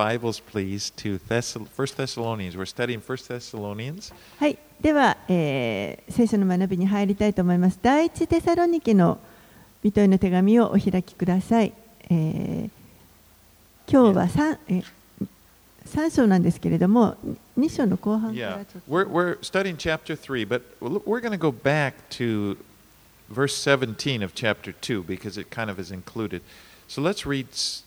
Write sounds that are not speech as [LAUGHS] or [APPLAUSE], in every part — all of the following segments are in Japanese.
Bibles, please, to Thessal- 1 Thessalonians. We're studying 1 Thessalonians. はい、では、えー聖書の学びに入りたいと思います。第一テサロニケの人への手紙をお開きください。えー今日は 3, え3章なんですけれども、2章の後半から Yeah, ちょっと we're, we're studying chapter 3, but we're we're going to go back to verse 17 of chapter 2 because it kind of is included. So let's read s-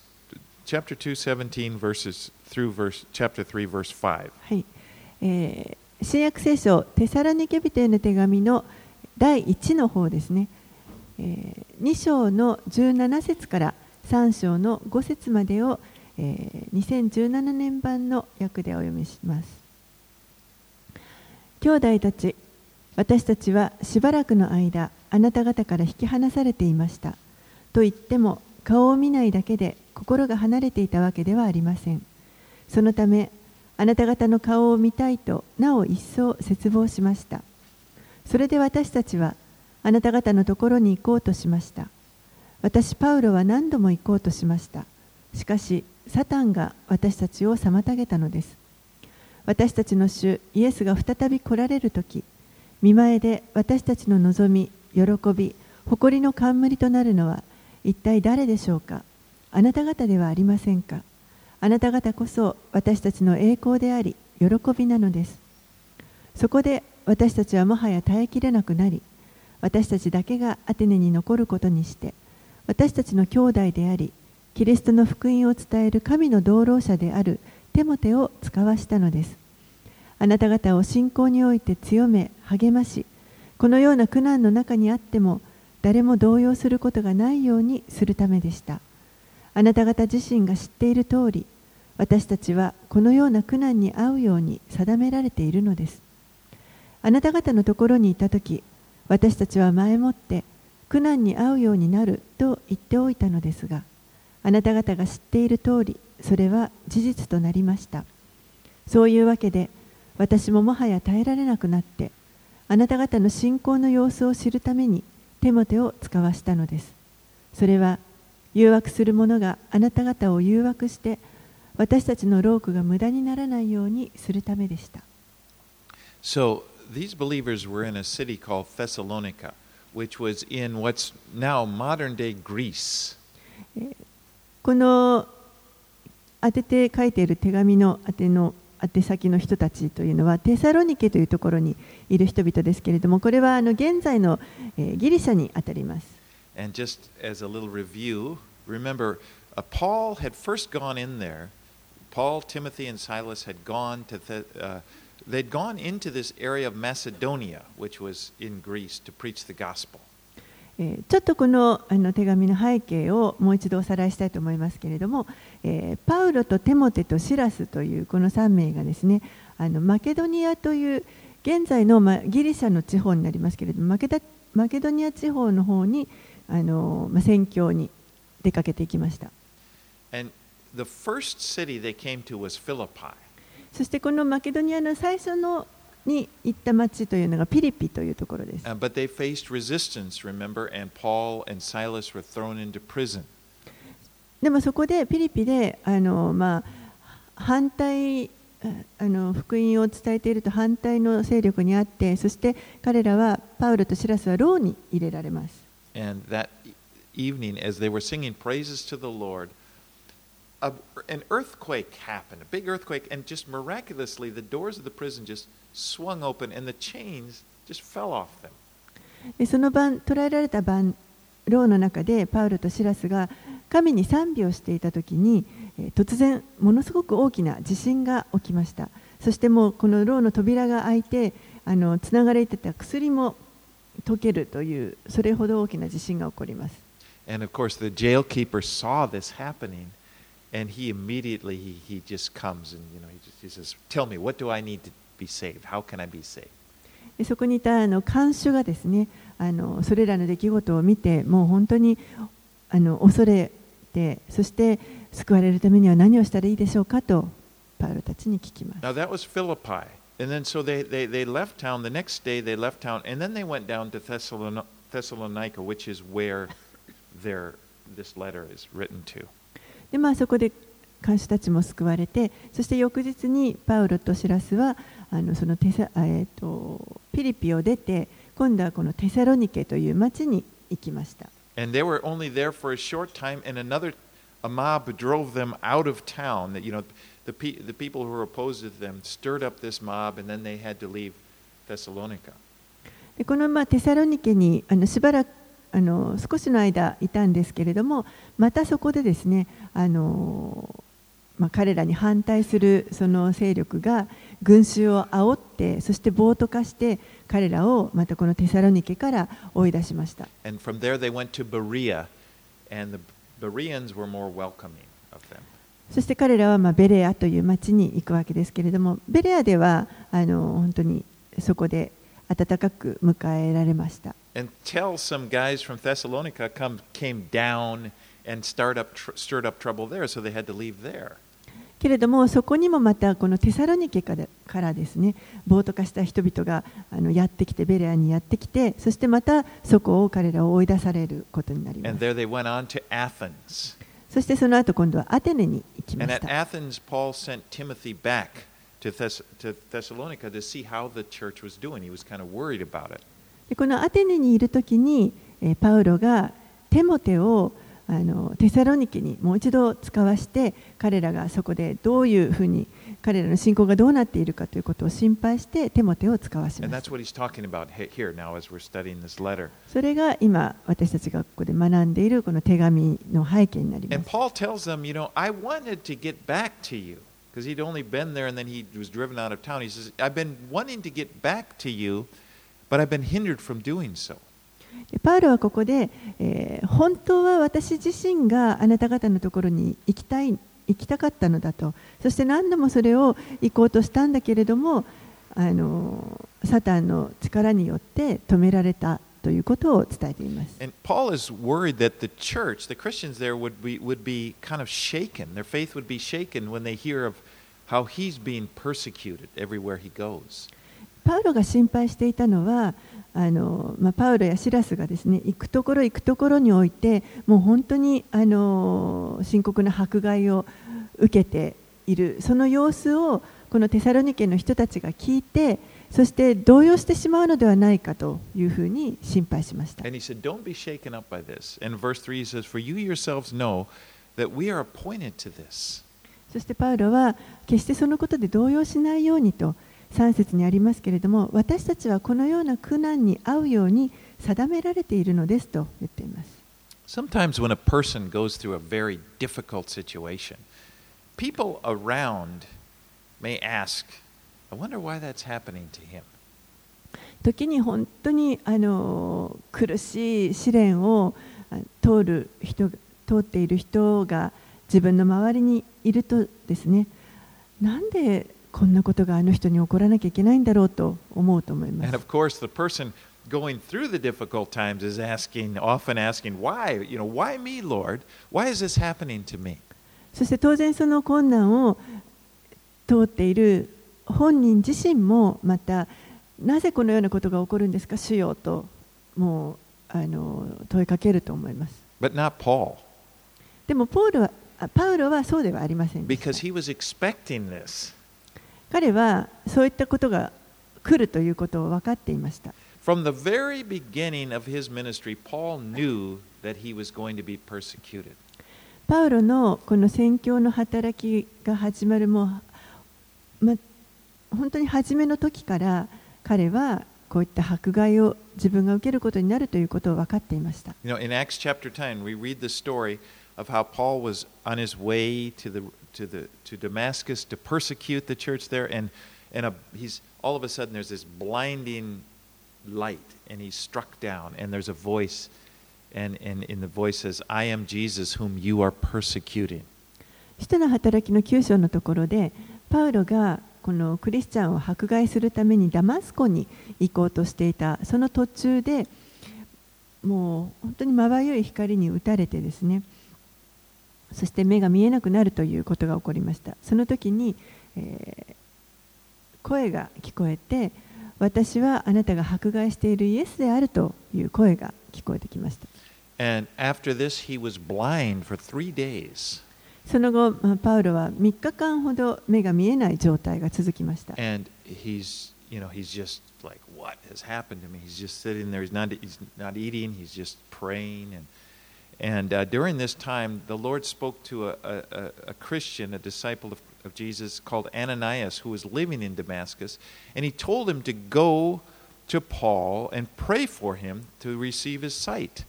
Chapter 2, 17 verses through verse, chapter 3, verse 5. はい。えー新約聖書テサロニケ人への手紙の第1の方ですね、えー2章の17節から3章の5節までを、えー2017年版の訳でお読みします。兄弟たち私たちはしばらくの間あなた方から引き離されていました。と言っても顔を見ないだけで心が離れていたわけではありません。そのためあなた方の顔を見たいとなお一層切望しました。それで私たちはあなた方のところに行こうとしました。私パウロは何度も行こうとしました。しかしサタンが私たちを妨げたのです。私たちの主イエスが再び来られる時見前で私たちの望み喜び誇りの冠となるのは一体誰でしょうか？あなた方ではありませんか？あなた方こそ私たちの栄光であり喜びなのです。そこで私たちはもはや耐えきれなくなり私たちだけがアテネに残ることにして私たちの兄弟でありキリストの福音を伝える神の道路者であるテモテを使わしたのです。あなた方を信仰において強め励ましこのような苦難の中にあっても誰も動揺することがないようにするためでした。あなた方自身が知っている通り私たちはこのような苦難に遭うように定められているのです。あなた方のところにいた時私たちは前もって苦難に遭うようになると言っておいたのですがあなた方が知っている通りそれは事実となりました。そういうわけで私ももはや耐えられなくなってあなた方の信仰の様子を知るためにテモテを使わしたのですそれは誘惑する者があなた方を誘惑して私たちの労苦が無駄にならないようにするためでした So these believers were in a city called Thessalonica, which was in what's now modern day Greece. この当てて書いている手紙の宛ての宛先の人たちというのはテサロニケというところにいる人々ですけれどもこれはあの現在の、えギリシャにあたります And just as a little review, remember, uh, Paul had first gone in there. Paul, Timothy, and Silas had gone to the, uh, they'd gone into this area of Macedonia, which was in Greece, to preach the gospel. えーちょっとこのあの手紙の背景をもう一度おさらいしたいと思いますけれども、えーパウロとテモテとシラスというこの3名がですねあのマケドニアという現在の、まあ、ギリシャの地方になりますけれどもマケダマケドニア地方の方にあの、まあ、宣教に出かけていきました.そしてこのマケドニアの最初のに行った町というのがピリピというところです。でもそこでピリピで、あの、ま反対、あの福音を伝えていると反対の勢力にあって、そして彼らは、パウロとシラスは牢に入れられます。A, an earthquake happened, a big earthquake, and just miraculously, the doors of the prison just swung open and the chains just fell off them. でその晩捕らえられた晩牢の中でパウロとシラスが神に賛美をしていた時にえー突然ものすごく大きな地震が起きましたそしてもうこの牢の扉が開いてあのつながれてた薬も溶けるというそれほど大きな地震が起こります And of course, the jailkeeper saw this happening, and he immediately he, he just comes and you know he, just, he says, "Tell me, what do I need to be saved? How can I be saved?" でそこにいたあの看守がですねあのそれらの出来事を見てもう本当にあの恐れてそして救われるためには何をしたらいいでしょうかとパウロたちに聞きます Now that was Philippi. And then so they, they, they left town. The next day they left town, and then they went down to Thessalon- Thessalonica, which is where their, this letter is written to. でまあそこで看守たちも救われてそして翌日にパウロとシラスはあのそのテサ、えー、とピリピを出て今度はこのテサロニケという町に行きました。And they were only there for a short time, and another a mob drove them out of town. That you know, the pe the people who were opposed to them stirred up this mob, and then they had to leave Thessalonica. でこのまあテサロニケにあのしばらくあの少しの間いたんですけれども、またそこでですね、あのまあ、彼らに反対するその勢力が群衆を煽ってそして暴徒化して彼らをまたこのテサロニケから追い出しました。そして彼らはまあベレアという町に行くわけですけれども、ベレアではあの本当にそこで温かく迎えられました。And tell some guys from Thessalonica come, came down and start up, stirred up trouble there, so they had to leave there. けれどもそこにもまたこのテサロニケからですね暴徒化した人々があのやってきてベレアにやってきてそしてまたそこを彼らを追い出されることになります。そしてその後今度はアテネに行きました。Athens, Paul sent Timothy back to, Thess to Thessalonica to see how the church was doing. He was kind of worried about it. このアテネにいるときに、えパウロがテモテをあのテサロニケにもう一度使わして彼らがそこでどういうふうに彼らの信仰がどうなっているかということを心配してテモテを使わします。それが今私たちがここで学んでいるこの手紙の背景になります。Paul tells them, you know, I wanted to get back to you because he'd only been there and then he was driven out of town. He says, I've been wanting to get back to you, but I've been hindered from doing so. パウロはここで、えー、本当は私自身があなた方のところに行きたい行きたかったのだとそして何度もそれを行こうとしたんだけれどもあのサタンの力によって止められたということを伝えています。And Paul is worried that the church, the Christians there, would be, would be kind of shaken. Their faith would be shaken when they hear of how he's being persecuted everywhere he goes. パウロが心配していたのは、あのまあ、パウロやシラスがですね行くところ行くところにおいてもう本当にあの深刻な迫害を受けているその様子をこのテサロニケの人たちが聞いてそして動揺してしまうのではないかというふうに心配しました。And he said, Don't be shaken up by this. And verse 3 he says, For you yourselves know that we are appointed to this. そしてパウロは決してそのことで動揺しないようにと3節にありますけれども私たちはこのような苦難に遭うように定められているのですと言っています。Sometimes when a person goes through a very difficult situation, people around may ask, I wonder why that's happening to him. 時に本当にあの苦しい試練を通る人通っている人が自分の周りにいるとですね、なんでこんなことがあの人に起こらなきゃいけないんだろうと思うと思います。going through the difficult times is asking, often asking, why? You know, why me, Lord? Why is this happening to me? そして当然その困難を通っている本人自身もまたなぜこのようなことが起こるんですか、主よともうあの問いかけると思います。But not Paul. でもポールはパウロはそうではありませんでした。Because he was expecting this. 彼はそういったことが来るということを分かっていました。From the very beginning of his ministry, Paul knew that he was going to be persecuted. パウロのこの宣教の働きが始まるも、ま、本当に初めの時から彼はこういった迫害を自分が受けることになるということを分かっていました。You know, in Acts chapter 10, we read the story of how Paul was on his way to the to the to Damascus to persecute the church there, and and a, he's all of a sudden there's this blinding light, and he's struck down, and there's a voice, and and in the voice says, "I am Jesus whom you are persecuting." 使の働きの9章のところで、パウロがこのクリスチャンを迫害するためにダマスコに行こうとしていた、その途中でもう本当にまばゆい光に打たれてですね、そして目が見えなくなるということが起こりましたその時に、えー、声が聞こえて私はあなたが迫害しているイエスであるという声が聞こえてきましたその後、まあパウロは3日間ほど目が見えない状態が続きました。And he's, you know, he's just like, what has happened to me? He's just sitting there. He's not, he's not eating. He's just praying. And, and uh, during this time, the Lord spoke to a, a, a- Christian, a disciple of, of Jesus called Ananias, who was living in Damascus. And he told him to go to Paul and pray for him to receive his sight.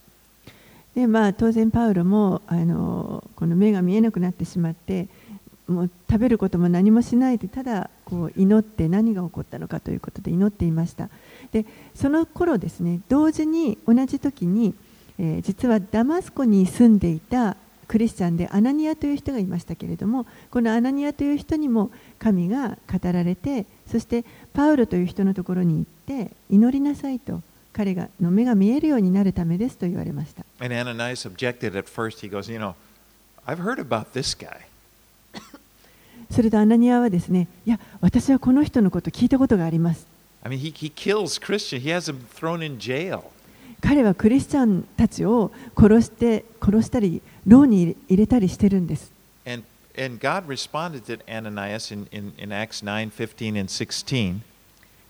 でまあ、当然パウロもあのこの目が見えなくなってしまってもう食べることも何もしないでただこう祈って何が起こったのかということで祈っていましたでその頃ですね同時に同じ時に、えー実はダマスコに住んでいたクリスチャンでアナニアという人がいましたけれどもこのアナニアという人にも神が語られてそしてパウロという人のところに行って祈りなさいと彼がの目が見えるようになるためですと言われました And Ananias objected at first. He goes, You know, I've heard about this guy. それとアナニアはですね、いや、私はこの人のこと聞いたことがあります。I mean, he, he kills Christians, he has them thrown in jail. 彼はクリスチャンたちを殺して、殺したり、牢に入れたりしてるんです。And, and God responded to Ananias in, in, in Acts 9 15 and 16.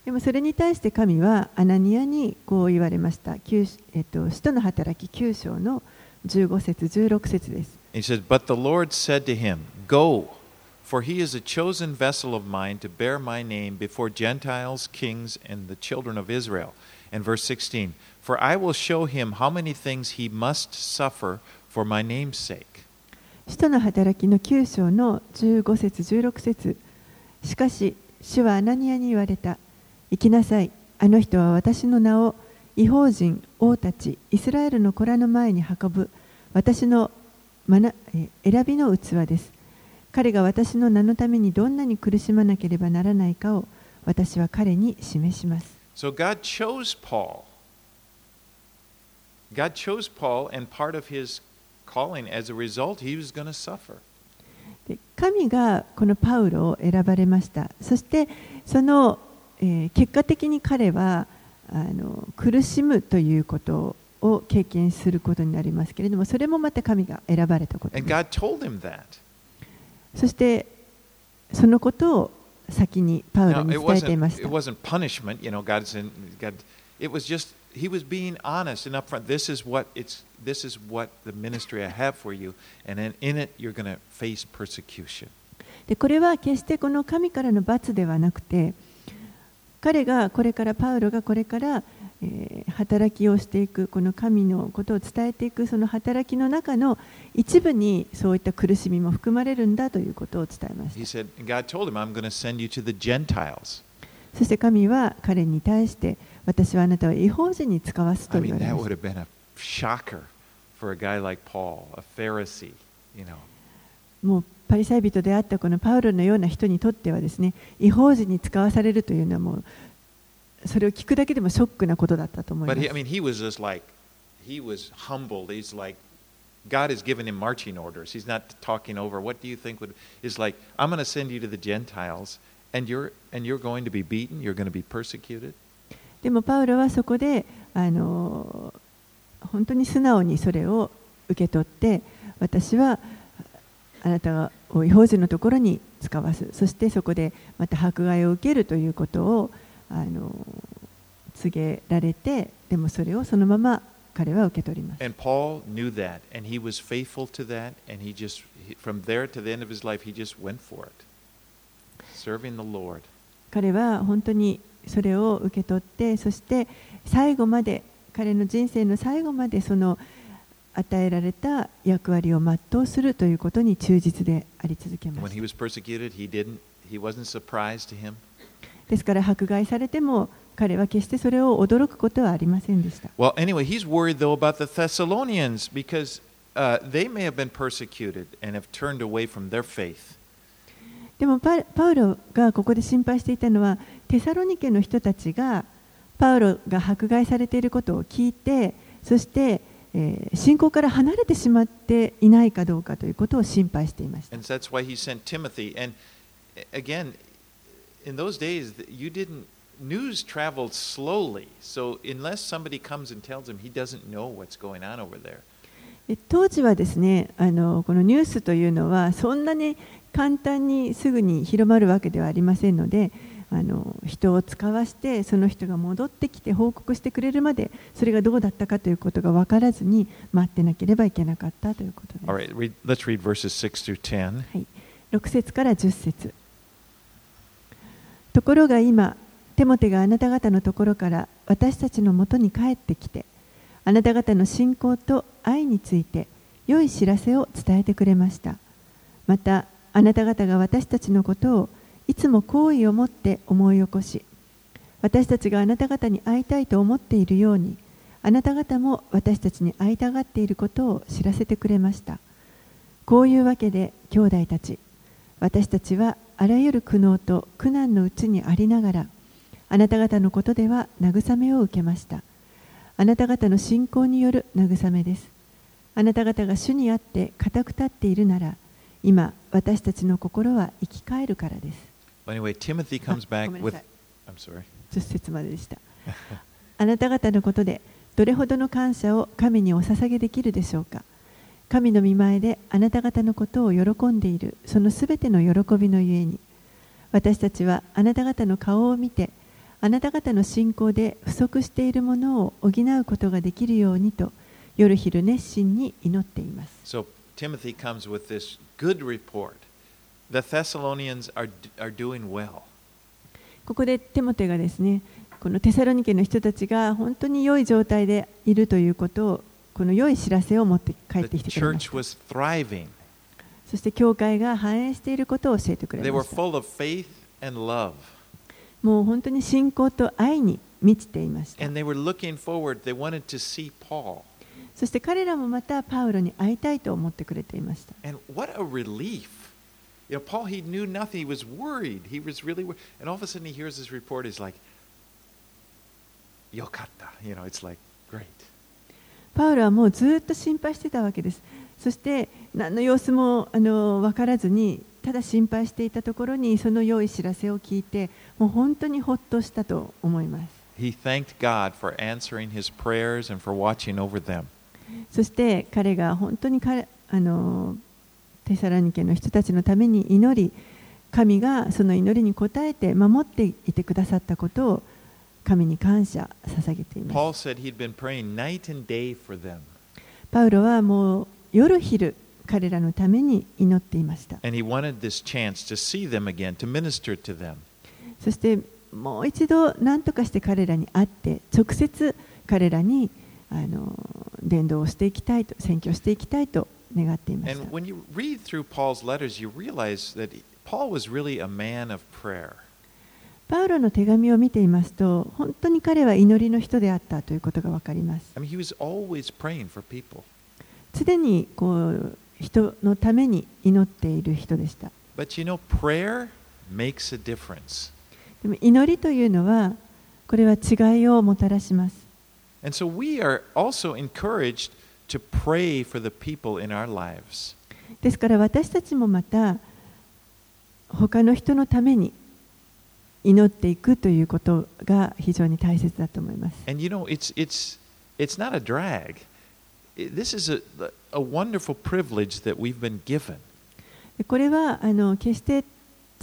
でもそれに対して神はアナニアにこう言われました。九えっと、使徒の働き9章の15節16節です。He says, But the Lord said to him, Go, for he is a chosen vessel of mine to bear my name before Gentiles, kings, and the children of Israel. And verse 16, For I will show him how many things he must suffer for my name's sake. 使徒の働きの9章の15節16節。しかし主はアナニアに言われた。行きなさい。あの人は私の名を違法人王たちイスラエルの子らの前に運ぶ。私のまなえ選びの器です。彼が私の名のためにどんなに苦しまなければならないかを私は彼に示します。So God chose Paul. God chose Paul, and part of his calling, as a result, he was going to suffer. で神がこのパウロを選ばれましたそしてその、えー結果的に彼はあの苦しむということを経験することになりますけれどもそれもまた神が選ばれたことです.そしてそのことを先にパウロに it 伝えていまし it た wasn't punishment, you know, God said, God, it was just, he was being honest and upfront. This is what it's, this is what the ministry I have for you, and then in it, you're going to face persecution. でこれは決してこの神からの罰ではなくて彼がこれからパウロがこれから、えー働きをしていくこの神のことを伝えていくその働きの中の一部にそういった苦しみも含まれるんだということを伝えました.そして神は彼に対して私はあなたは違法人に使わすと言われまし.たもうパリサイ人であったこのパウロのような人にとってはですね違法人に使わされるというのはもうそれを聞くだけでもショックなことだったと思いま But す he, I mean, he was just like, he was humbled. He's like, God has given him marching orders. He's not talking over. What do you think would? Is like, I'm going to send you to the Gentiles, and you're and you're going to be beaten. You're going to be persecuted. でもパウロはそこであの本当に素直にそれを受け取って私はあなたを違法人のところに使わすそしてそこでまた迫害を受けるということをあの告げられてでもそれをそのまま彼は受け取ります。That, 彼は本当にそれを受け取ってそして最後まで彼の人生の最後までその与えられた役割を全うするということに忠実であり続けます。ですから迫害されても彼は決してそれを驚くことはありませんでした Well, anyway, he's worried though about the Thessalonians because uh, they may have been persecuted and have turned away from their faith. でもパパウロがここで心配していたのはテサロニケの人たちがパウロが迫害されていることを聞いてそして、えー信仰から離れてしまっていないかどうかということを心配していました And that's why he sent Timothy. And uh, again, in those days you didn't news traveled slowly. So unless somebody comes and tells him he doesn't know what's going on over there. 当時はですねあのこのニュースというのはそんなに簡単にすぐに広まるわけではありませんのであの人を使わせてその人が戻ってきて報告してくれるまでそれがどうだったかということが分からずに待ってなければいけなかったということです。6節から10節。ところが今テモテがあなた方のところから私たちのもとに帰ってきてあなた方の信仰と愛について良い知らせを伝えてくれました。またあなた方が私たちのことをいつも好意を持って思い起こし私たちがあなた方に会いたいと思っているようにあなた方も私たちに会いたがっていることを知らせてくれました。こういうわけで兄弟たち私たちはあらゆる苦悩と苦難のうちにありながらあなた方のことでは慰めを受けました。あなた方の信仰による慰めです。あなた方が主にあって固く立っているなら今私たちの心は生き返るからです。Anyway, Timothy comes あ back ごめんな with. さい。I'm sorry. 10節まででした。あなた方のことでどれほどの感謝を神にお捧げできるでしょうか神の御前であなた方のことを喜んでいるそのすべての喜びのゆえに私たちはあなた方の顔を見てあなた方の信仰で不足しているものを補うことができるようにと夜昼熱心に祈っています So Timothy comes with this good report. The Thessalonians are, are doing well. ここでテモテがですねこのテサロニケの人たちが本当に良い状態でいるということをこの良い知らせを持って帰ってきてくれました。そして教会が反映していることを教えてくれました。もう本当に信仰と愛に満ちていました。そして彼らもまたパウロに会いたいと思ってくれていました。パウロは本当に心配。よかった。You know, パウロはもうずっと心配してたわけですそして何の様子もあの分からずにただ心配していたところにその良い知らせを聞いてもう本当にほっとしたと思います He thanked God for answering his prayers and for watching over them. そして彼が本当に彼あのテサラニケの人たちのために祈り神がその祈りに応えて守っていてくださったことを神に感謝捧げています Paul said he'd been praying night and day for them. パウロはもう夜昼彼らのために祈っていました And he wanted this chance to see them again, to minister to them. そしてもう一度何とかして彼らに会って直接彼らにあの伝道をしていきたいと宣教していきたいと願っていました And when you read through Paul's letters, you realize that Paul was really a man of prayer. パウロの手紙を見ていますと、本当に彼は祈りの人であったということが分かります。常にこう人のために祈っている人でした。でも祈りというのは、これは違いをもたらします。ですから私たちもまた、他の人のために、祈っていくということが非常に大切だと思います。And you know, it's, it's, it's not a drag. This is a, a wonderful privilege that we've been given. でこれはあの決して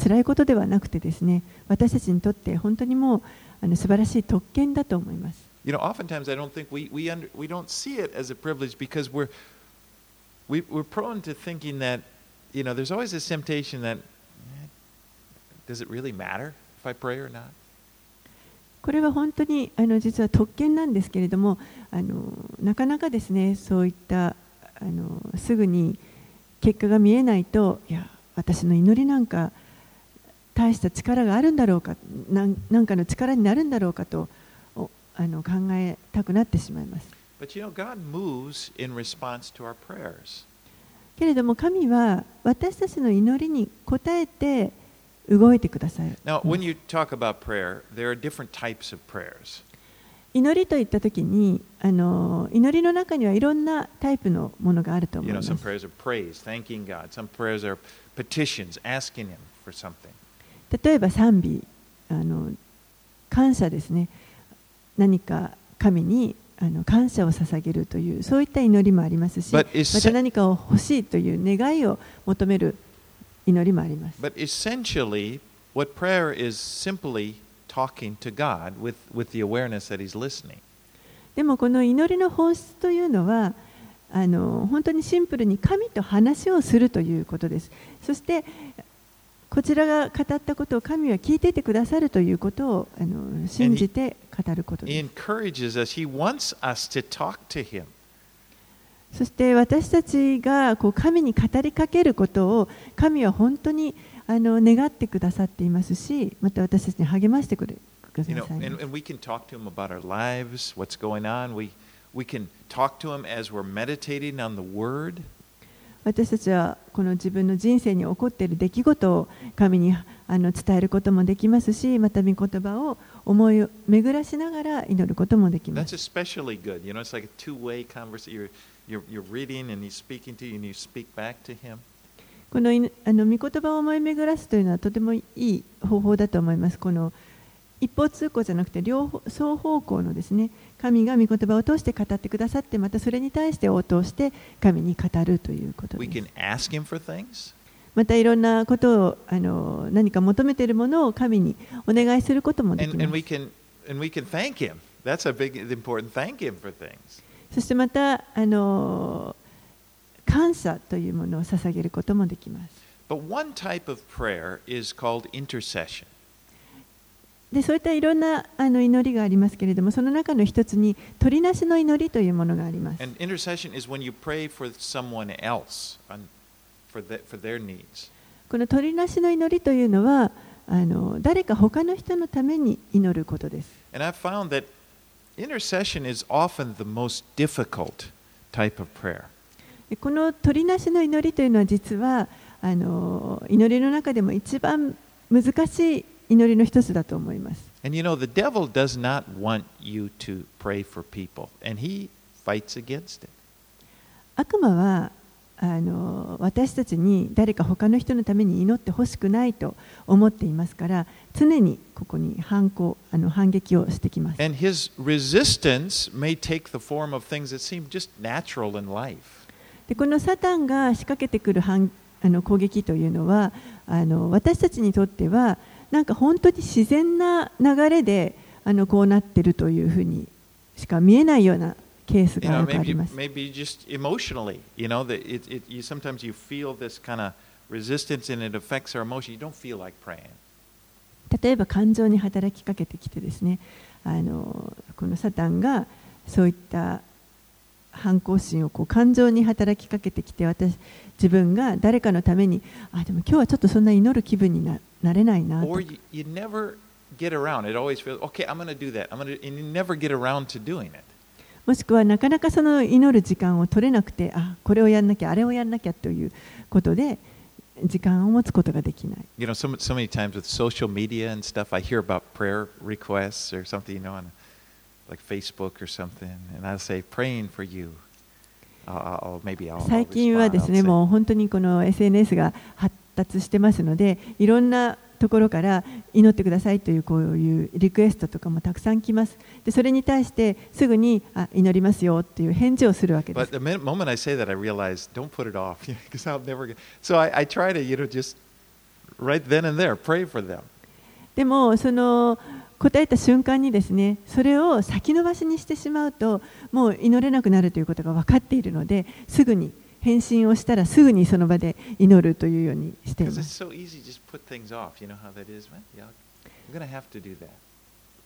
辛いことではなくてですね私たちにとって本当にもうあの素晴らしい特権だと思います。You know, oftentimes I don't think we, we, under, we don't see it as a privilege because we're, we, we're prone to thinking that, you know, there's always this temptation that, eh, does it really matter or not? これは本当にあの実は特権なんですけれどもあのなかなかですねそういったあのすぐに結果が見えないといや私の祈りなんか大した力があるんだろうかなんなんかの力になるんだろうかとおあの考えたくなってしまいます But you know, God moves in response to our prayers. けれども神は私たちの祈りに応えて動いてください。祈りといったときにあの、祈りの中にはいろんなタイプのものがあると思います。例えば賛美あの、感謝ですね。何か神にあの感謝を捧げるという、そういった祈りもありますし、また何かを欲しいという願いを求める。祈りもあります。でもこの祈りの本質というのはあの本当にシンプルに神と話をするということです。そしてこちらが語ったことを神は聞いててくださるということをあの信じて語ることです。そして私たちがこう神に語りかけることを神は本当にあの願ってくださっていますし、また私たちに励ましてください。私たちはこの自分の人生に起こっている出来事を神にあの伝えることもできますし、また御言葉を思い巡らしながら祈ることもできます。You're, you're, you're reading and He's speaking to you and you speak back to Him? このいあの御言葉を思い巡らすというのはとてもいい方法だと思います。この一方通行じゃなくて両方双方向のですね神が御言葉を通して語ってくださってまたそれに対して応答して神に語るということです.またいろんなことをあの何か求めているものを神にお願いすることもできますそしてまたあの感謝というものを捧げることもできます But one type of prayer is called intercession. でそういったいろんなあの祈りがありますけれどもその中の一つに取りなしの祈りというものがあります And intercession is when you pray for someone else for, the, for their needs. この取りなしの祈りというのはあの誰か他の人のために祈ることです And I've found that intercession is often the most difficult type of prayer. でこの取りなしの祈りというのは実はあの祈りの中でも一番難しい祈りの一つだと思います And you know, the devil does not want you to pray for people, and he fights against it. 悪魔は あの私たちに誰か他の人のために祈ってほしくないと思っていますから常にここに反抗あの反撃をしてきます And his resistance may take the form of things that seem just natural in life. でこのサタンが仕掛けてくる反あの攻撃というのはあの私たちにとってはなんか本当に自然な流れであのこうなっているというふうにしか見えないようなケースがよくあります。maybe just emotionally. You know, that it, it you sometimes you feel this kind of resistance and it affects our emotion. You don't feel like praying. 例えば感情に働きかけてきてですねあのこのサタンがそういった反抗心をこう感情に働きかけてきて私自分が誰かのためにあでも今日はちょっとそんな祈る気分にななれないなと Or you, you never get around. It always feels okay. I'm going to do that. I'm going to, and you never get around to doing it. もしくはなかなかその祈る時間を取れなくてあこれをやんなきゃあれをやんなきゃということで時間を持つことができない You know, so, so many times with social media and stuff, I hear about prayer requests or something, you know, on like Facebook or something, and I'll say, praying for you. I'll, I'll maybe I'll, I'll 最近は.ですねもう本当にこの SNS が発達してますのでいろんなところから祈ってくださいというこういうリクエストとかもたくさん来ますでそれに対してすぐにあ祈りますよっていう返事をするわけで But す the minute, moment I say that, I realize, don't put it off, [LAUGHS] because I'll never get. So I, I try to, you know, just right then and there, pray for them. でもその答えた瞬間にですねそれを先延ばしにしてしまうともう祈れなくなるということが分かっているのですぐに返信をしたらすぐにその場で祈るというようにしています.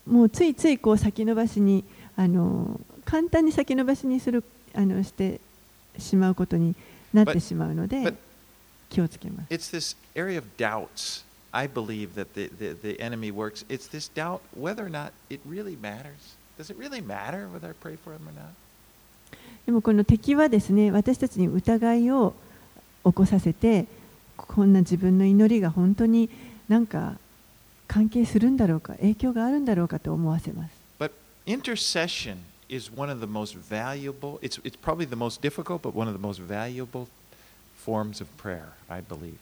もうついついこう先延ばしにあの簡単に先延ばしにするあのしてしまうことになってしまうので気をつけます It's this area of doubts, I believe, that the, the, the enemy works. It's this doubt whether or not it really matters. Does it really matter whether I pray for him or not? でもこの敵はですね私たちに疑いを起こさせてこんな自分の祈りが本当になんか関係するんだろうか影響があるんだろうかと思わせます But intercession is one of the most valuable, it's, it's probably the most difficult, but one of the most valuable forms of prayer, I believe.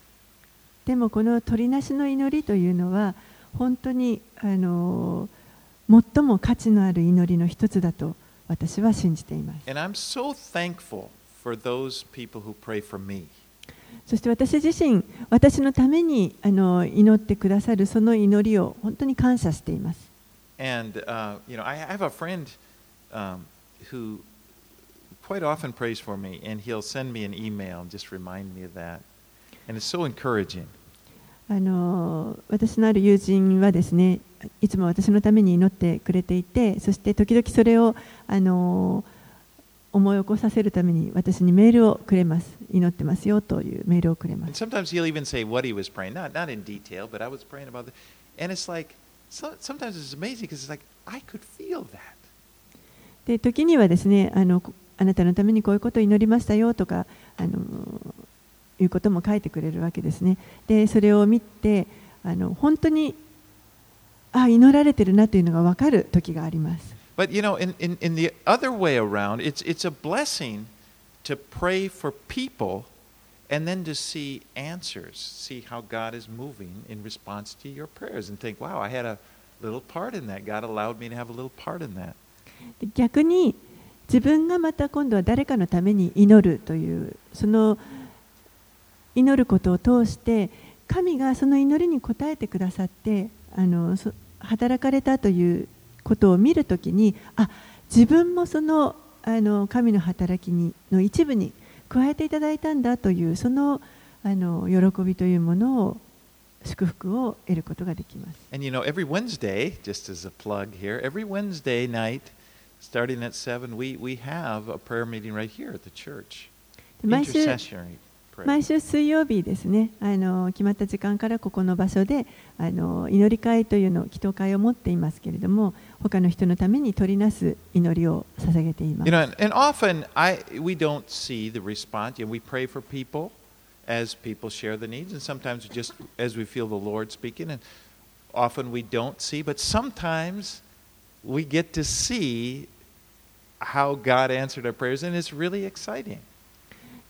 でもこの鳥なしの祈りというのは本当にあの最も価値のある祈りの一つだと私は信じています And I'm so thankful for those people who pray for me. そして私自身私のためにあの祈ってくださるその祈りを本当に感謝しています And, uh, you know, I have a friend um, who quite often prays for me, and he'll send me an email and just remind me of that. And it's so encouraging. あの私のある友人はですねいつも私のために祈ってくれていてそして時々それをあの思い起こさせるために私にメールをくれます祈ってますよというメールをくれます sometimes he'll even say what he was praying, not, not in detail, but I was praying about it. And it's like, so, sometimes it's amazing because it's like, I could feel that. で時にはですねあのこあなたのためにこういうことを祈りましたよとかあのいうことも書いてくれるわけですねでそれを見てあの本当にあ祈られてるなというのが分かる時があります But you know, in, in, in the other way around, it's, it's a blessing to pray for people and then to see answers, see how God is moving in response to your prayers, and think, wow, I had a little part in that. God allowed me to have a little part in that. で逆に自分がまた今度は誰かのために祈るというその祈ることを通して神がその祈りに応えてくださってあのそ働かれたということを見るときにあ自分もそのあの神の働きにの一部に加えていただいたんだというそのあの喜びというものを祝福を得ることができます。And you know, every Wednesday, just as a plug here, every Wednesday night, starting at 7, we, we have a prayer meeting right here at the church. で毎週 Intercessory prayer. 毎週水曜日ですねあの決まった時間からここの場所であの祈り会というのを祈祷会を持っていますけれども他の人のために取りなす祈りを捧げていま You す know, and, and often I, we don't see the response. You know, we pray for people as people share the needs, and sometimes just as we feel the Lord speaking, and often we don't see, but sometimes we get to see how God answered our prayers, and it's really exciting.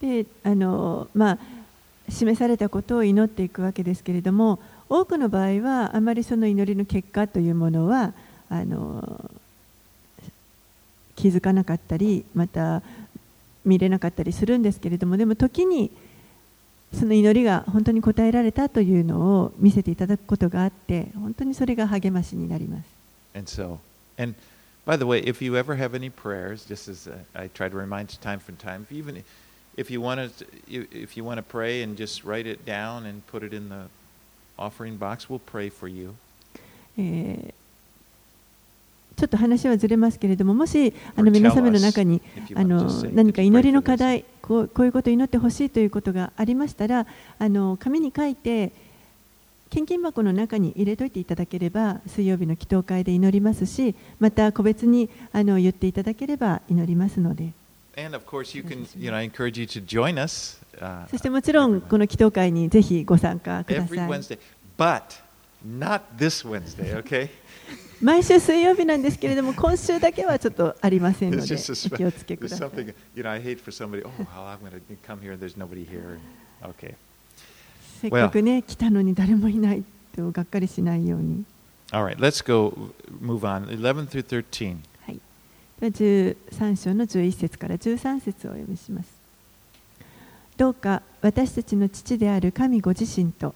であの、まあ、示されたことを祈っていくわけですけれども多くの場合はあまりその祈りの結果というものはあの気づかなかったりまた見れなかったりするんですけれどもでも時にその祈りが本当に応えられたというのを見せていただくことがあって本当にそれが励ましになります。And so, and by the way, if you ever have any prayers, just as uh, I try to remind you time from time, if even if you want to, if you want to pray and just write it down and put it in the offering box, we'll pray for you. えーちょっと話はずれますけれどももしあの皆様の中に If あの何か "Could you 祈りの課 this?" 題こうこういうことを祈ってほしいということがありましたらあの紙に書いて献金箱の中に入れといていただければ水曜日の祈祷会で祈りますしまた個別にあの言っていただければ祈りますのでそしてもちろん、この祈祷会にぜひご参加ください。[LAUGHS] 毎週水曜日なんですけれども、今週だけはちょっとありませんので、お気をつけください。せっかくね、来たのに誰もいないとがっかりしないように。13章の11節から13節をお読みします。どうか私たちの父である神ご自身と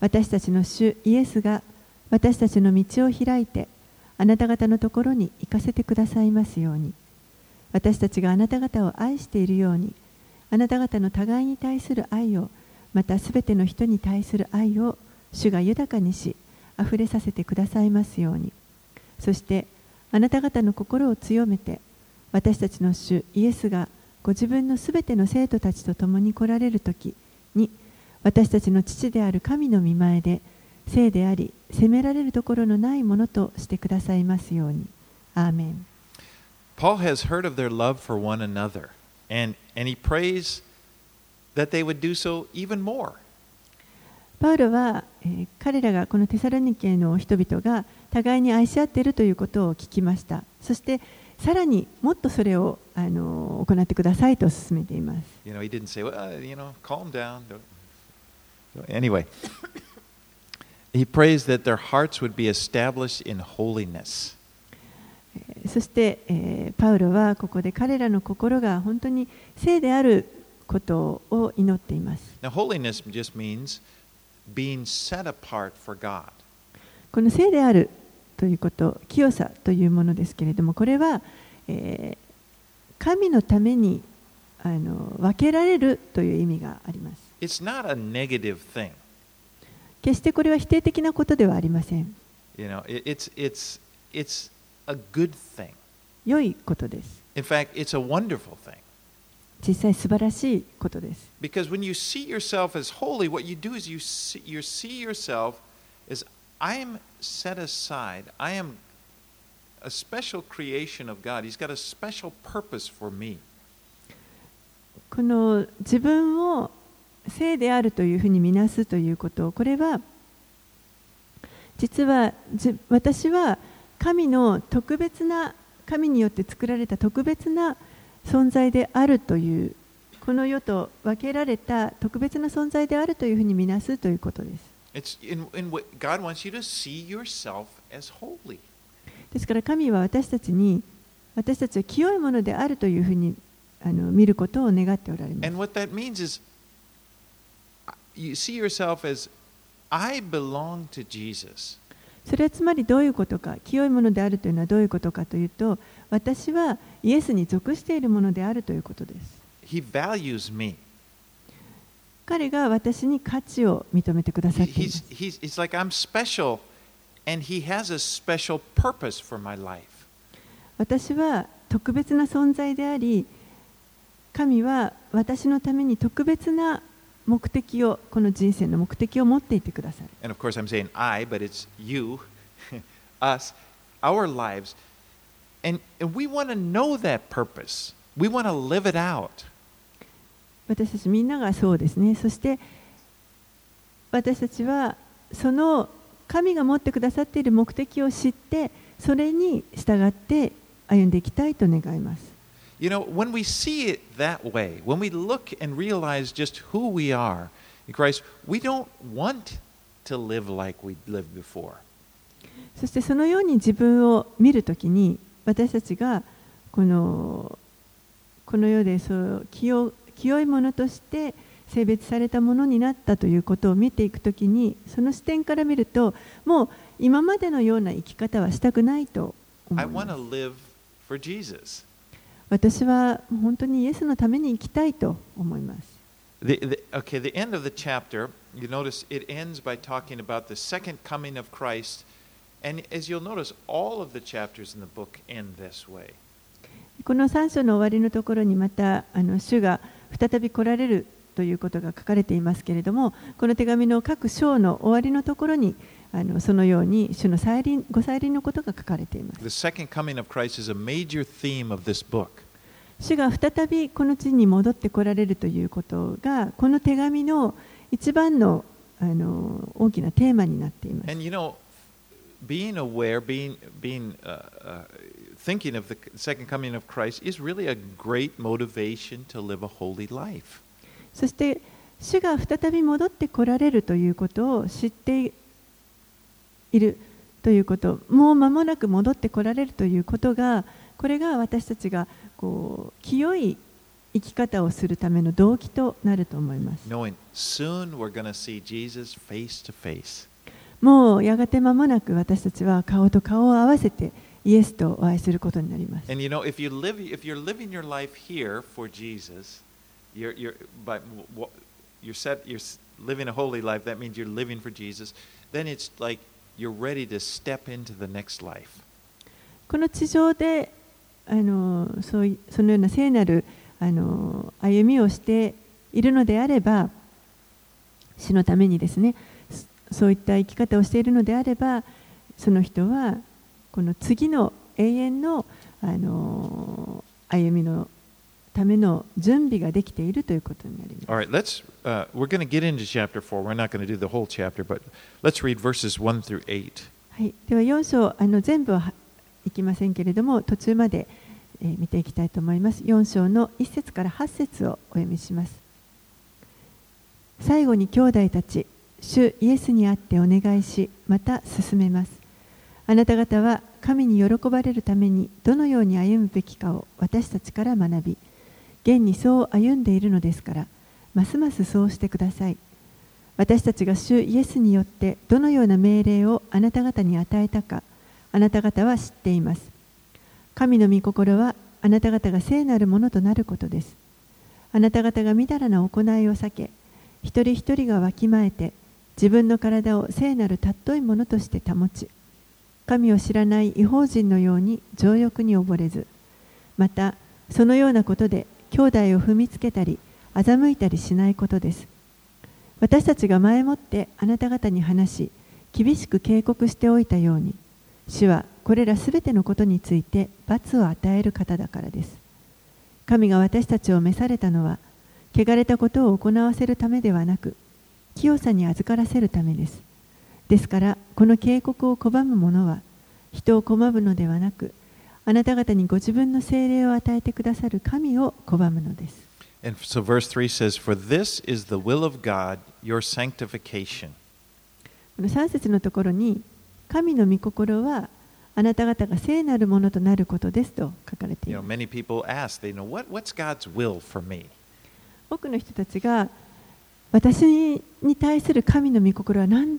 私たちの主イエスが私たちの道を開いてあなた方のところに行かせてくださいますように私たちがあなた方を愛しているようにあなた方の互いに対する愛をまたすべての人に対する愛を主が豊かにしあふれさせてくださいますようにそしてあなた方の心を強めて私たちの主イエスがご自分のすべての生徒たちと共に来られる時に私たちの父である神の御前で聖であり責められるところのないものとしてくださいますように。アーメン Paul has heard of their love for one another, and, and he prays that they would do so even more. パウロは、えー彼らがこのテサロニケの人々が互いに愛し合っているということを聞きましたそしてさらにもっとそれをあの行ってくださいと勧めています You know, he didn't say, well, uh, you know, calm down. Anyway, he prays that their hearts would be established in holiness. そして、えーパウロはここで彼らの心が本当に聖であることを祈っています。Now, holiness just means being set apart for God. この聖であるということ、清さというものですけれども、これは、えー神のためにあの分けられるという意味があります。It's not a negative thing. 決してこれは否定的なことではありません。You know, it, it's, it's, it's a good thing. 良いことです。In fact, it's a wonderful thing. 実際素晴らしいことです。Because when you see yourself as holy, what you do is you see, you see yourself as I am set aside. I am a special creation of God. He's got a special purpose for me. この自分を聖であるというふうに見なすということこれは実は私は神の特別な神によって作られた特別な存在であるというこの世と分けられた特別な存在であるというふうに見なすということです It's in, in what God wants you to see yourself as holy. ですから神は私たちに私たちは清いものであるというふうにあの見ることを願っておられます And what that means is you see yourself as I belong to Jesus. それはつまりどういうことか清いものであるというのはどういうことかというと私はイエスに属しているものであるということです He values me. 彼が私に価値を認めてくださっい、私は特別な存在であり神は私のために特別な目的をこの人生の目的を持っていてください [LAUGHS] 私たちみんながそうですねそして私たちはその神が持ってくださっている目的を知ってそれに従って歩んでいきたいと願います You know, when we see it that way, when we look and realize just who we are in Christ, we don't want to live like we lived before. そしてそのように自分を見るときに私たちがこのこの世でそう清清いものとして性別されたものになったということを見ていくときにその視点から見るともう今までのような生き方はしたくないと思います.私は本当にイエスのために生きたいと思います。The, the, okay, the end of the chapter, you notice it ends by talking about the second coming of Christ. And as you'll notice, all of the chapters in the book end this way. この3章の終わりのところにまたあの主が再び来られるということが書かれていますけれどもこの手紙の各章の終わりのところにあのそのように主の再臨ご再臨のことが書かれています.主が再びこの地に戻ってこられるということがこの手紙の一番のあの大きなテーマになっています And you know, being aware, being, being uh, uh, thinking of the second coming of Christ is really a great motivation to live a holy life. そして主が再び戻ってこられるということを知っているということもう間もなく戻ってこられるということがこれが私たちがこう清い生き方をするための動機となると思います。もうやがて間もなく私たちは顔と顔を合わせて、イエスとお会いすることになります。この地上であのそ,うそのような聖なるあの歩みをしているのであれば死のためにですねそういった生き方をしているのであればその人はこの次の永遠のあの歩みのための準備ができているということになります。All right, let's. Uh, we're going to get into chapter four. We're not going to do the whole chapter, but let's read verses one through eight. はい、では4章あの全部はいきませんけれども途中まで、えー見ていきたいと思います4章の1節から8節をお読みします最後に兄弟たち主イエスにあってお願いしまた進めますあなた方は神に喜ばれるためにどのように歩むべきかを私たちから学び、現にそう歩んでいるのですから、ますますそうしてください。私たちが主イエスによってどのような命令をあなた方に与えたか、あなた方は知っています。神の御心はあなた方が聖なるものとなることです。あなた方がみだらな行いを避け、一人一人がわきまえて、自分の体を聖なる尊いものとして保ち、神を知らない違法人のように情欲に溺れずまたそのようなことで兄弟を踏みつけたり欺いたりしないことです。私たちが前もってあなた方に話し厳しく警告しておいたように主はこれらすべてのことについて罰を与える方だからです。神が私たちを召されたのは汚れたことを行わせるためではなく清さに預からせるためです。ですからこの警告を拒む者は人を拒むのではなくあなた方にご自分の精霊を与えてくださる神を拒むのです。And so verse 3 says, For this is the will of God, your sanctification. この3節のところに、神の御心はあなた方が聖なるものとなることですと書かれています。You know, many people ask, they know, what, what's God's will for me? 多くの人たちが私に対する神の御心は何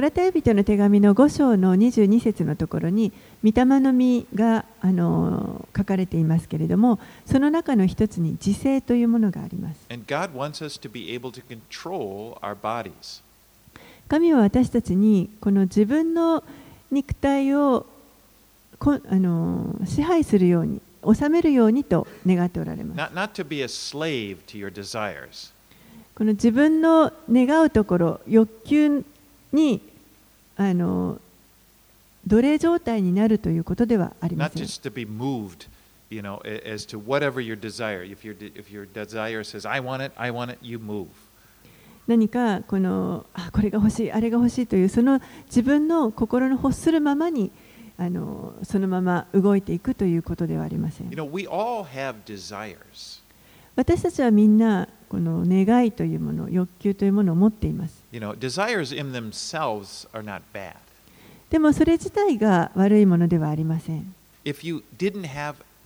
ラタヤ人の手紙の5章の22節のところに、御霊の実が書かれていますけれども、その中の一つに、自制というものがあります。神は私たちに、この自分の肉体を支配するように、治めるようにと願っておられます。この自分の願うところ、欲求にあの奴隷状態になるということではありません。You あ、これが欲しい、あれが欲しいという、その自分の心の欲するままにあのそのまま動いていくということではありません You。know. 私たちはみんなこの願いというもの、欲求というものを持っています。You know. でもそれ自体が悪いものではありません。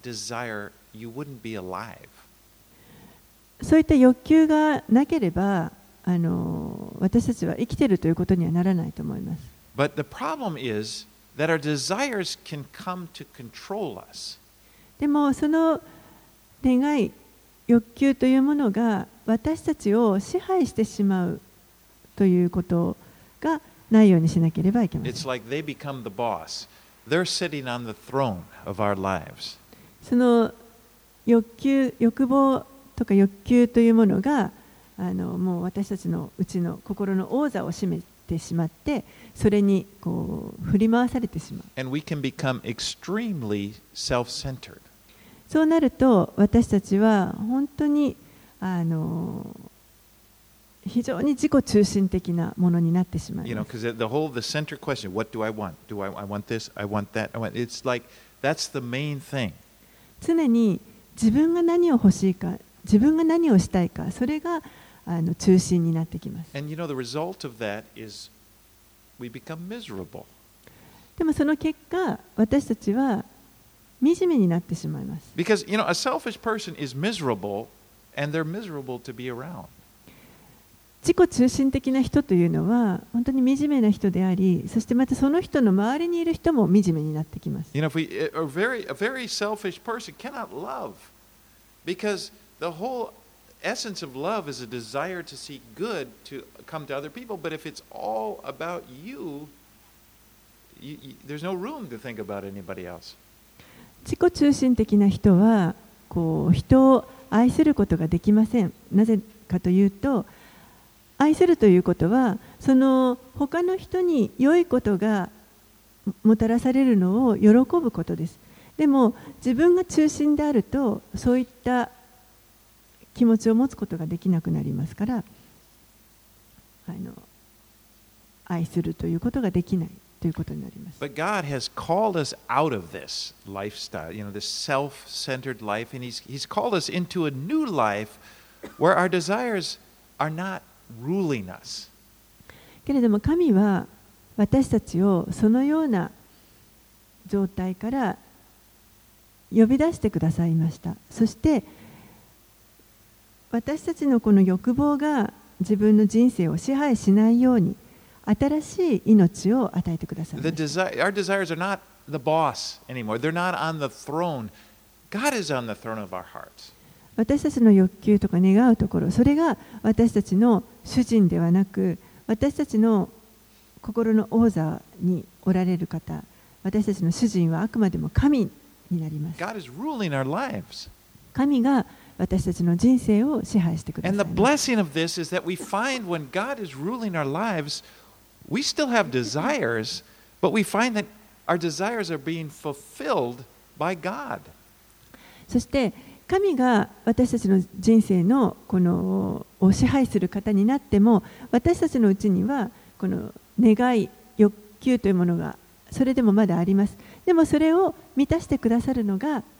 Desire. そういった欲求がなければあの私たちは生きているということにはならないと思います。But the problem is でもその願い、欲求というものが私たちを支配してしまうということがないようにしなければいけません。その欲求、欲望とか欲求というものがあのもう私たちのうちの心の王座を占めててしまってそれにこう振り回されてしまう And we can become extremely self centered. そうなると私たちは本当にあの非常に自己中心的なものになってしまい You know, ます because the whole the center question, what do I want? Do I, I want this? I want that. I want. It's like that's the main thing. 常に自分が何を欲しいか自分が何をしたいかそれがあの中心になってきます And you know, the result of that is we become miserable. でもその結果私たちは惨めになってしまいます Because you know, a selfish person is miserable, and they're miserable to be around. 自己中心的な人というのは本当に惨めな人でありそしてまたその人の周りにいる人も惨めになってきます You know, if we a very a very selfish person cannot love, because the whole essence of love is a desire to see good to come to other people. But if it's all about you, you, you there's no room to think about anybody else. 自己中心的な人はこう人を愛することができませんなぜかというと愛するということはその他の人に良いことがもたらされるのを喜ぶことですでも自分が中心であるとそういった気持ちを持つことができなくなりますからあの愛するということができないということになります。But God has called us out of this lifestyle, you know, this self centered life, and he's, he's called us into a new life where our desires are not ruling us. けれども神は私たちをそのような状態から呼び出してくださいましたそして私たちのこの欲望が自分の人生を支配しないように新しい命を与えてください。私たちの欲求とか願うところ、それが私たちの主人ではなく、私たちの心の王座におられる方、私たちの主人はあくまでも神になります。神が私たちの人生を支配してください。そして、神が私たちの人生のこのを支配する方になっても、私たちのうちにはこの願い、欲求というものがそれでもまだあります。でもそれを満たしてくださるのが、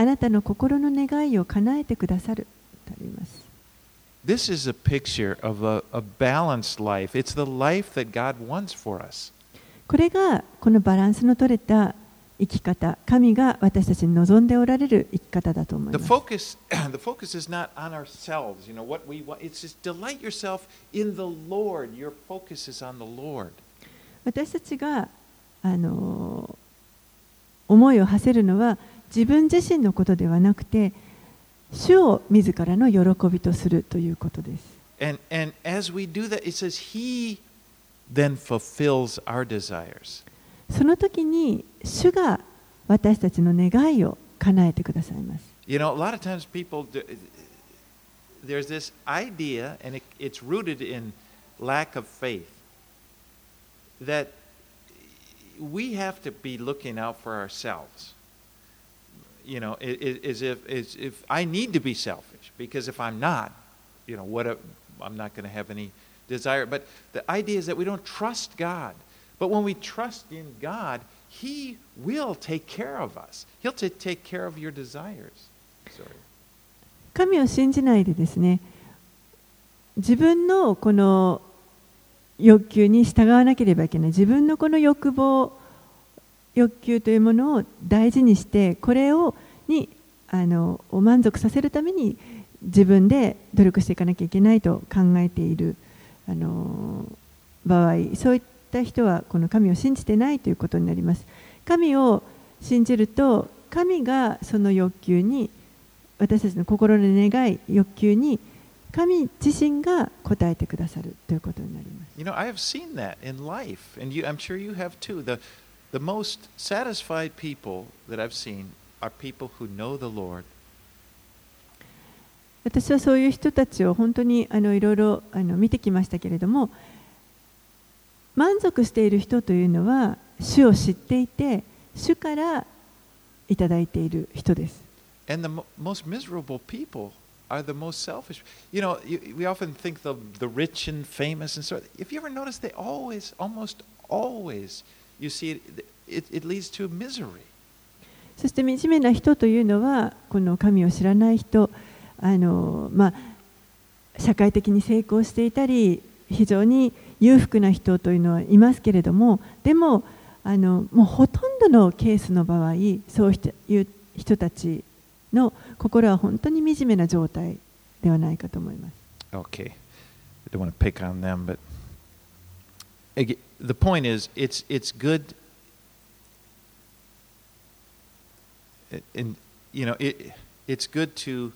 あなたの心の願いを叶えてくださる」とあります。This is a picture of a, a balanced life. It's the life that God wants for us. これがこのバランスの取れた生き方神が私たちに望んでおられる生き方だと思い The ます。focus, the focus is not on ourselves, you know, what we want. It's just delight yourself in the Lord. Your focus is on the Lord. 私たちがあの思いを馳せるのは自分自身のことではなくて主を自らの喜びとするということです。And, and as we do that, it says He then fulfills our desires. その時に主が私たちの願いを叶えてくださいます。You know, a lot of times people, do, there's this idea, and it, it's rooted in lack of faith, that we have to be looking out for ourselves. You know, i- i- as if, as if I need to be selfish, because if I'm not, you know, what a, I'm not going to have any desire. But the idea is that we don't trust God. But when we trust in God, He will take care of us. He'll ta- take care of your desires. Sorry. 神を信じないでですね自分のこの欲求に従わなければいけない自分のこの欲望 欲求というものを大事にしてこれをにあのを満足させるために自分で努力していかなきゃいけないと考えている。あの場合そういった人はこの神を信じてないということになります。神を信じると神がその欲求に私たちの心の願い欲求に神自身が応えてくださるということになります。You know, the most satisfied people that I've seen are people who know the Lord. 私はそういう人たちを本当にあのいろいろあの見てきましたけれども満足している人というのは主を知っていて主からいただいている人です And the mo- most miserable people are the most selfish. You know, you, we often think the, the rich and famous and so If you ever notice, they always, almost always, you see it, it, it leads to misery. そして惨めな人というのはこの神を知らない人あの、まあ、社会的に成功していたり非常に裕福な人というのはいますけれどもでもあのもうほとんどのケースの場合そういう人たちの心は本当に惨めな状態ではないかと思います。Okay. I don't want to pick on them, but The point is, it's, it's good. And, you know, it, it's good to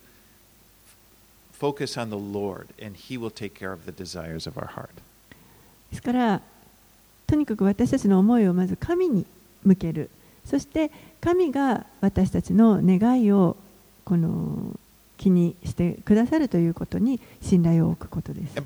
focus on the Lord, and He will take care of the desires of our heart. ですからとにかく私たちの思いをまず神に向けるそして神が私たちの願いをこの 気にしてくださるということに信頼を置くことです。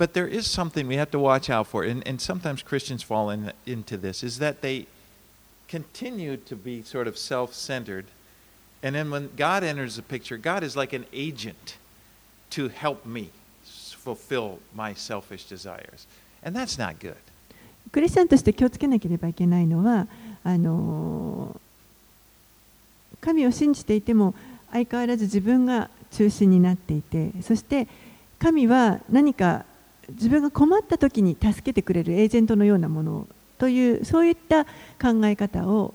クリスチャン、として気をつけなければいけないのは、あの、神を信じていても相変わらず自分が中心になっていてそして神は何か自分が困った時に助けてくれるエージェントのようなものというそういった考え方を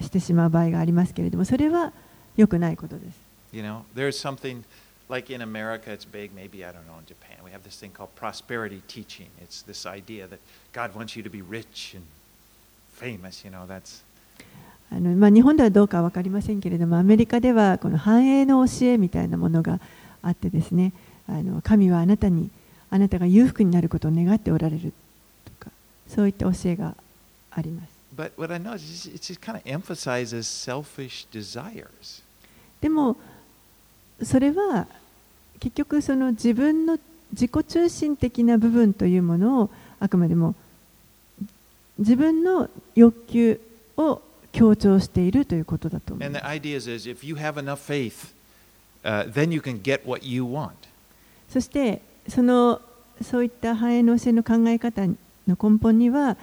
してしまう場合がありますけれどもそれは良くないことです。You know, there's something like in America, it's big, maybe, I don't know, in Japan, we have this thing called prosperity teaching. It's this idea that God wants you to be rich and famous, you know, that's. あのまあ、日本ではどうかは分かりませんけれどもアメリカではこの繁栄の教えみたいなものがあってですねあの神はあなたにあなたが裕福になることを願っておられるとかそういった教えがあります But what I know is it just kind of emphasizes selfish desires. でもそれは結局その自分の自己中心的な部分というものをあくまでも自分の欲求を強調しているということだと思います uh. そしてそのそういった繁栄の教えの考え方の根本には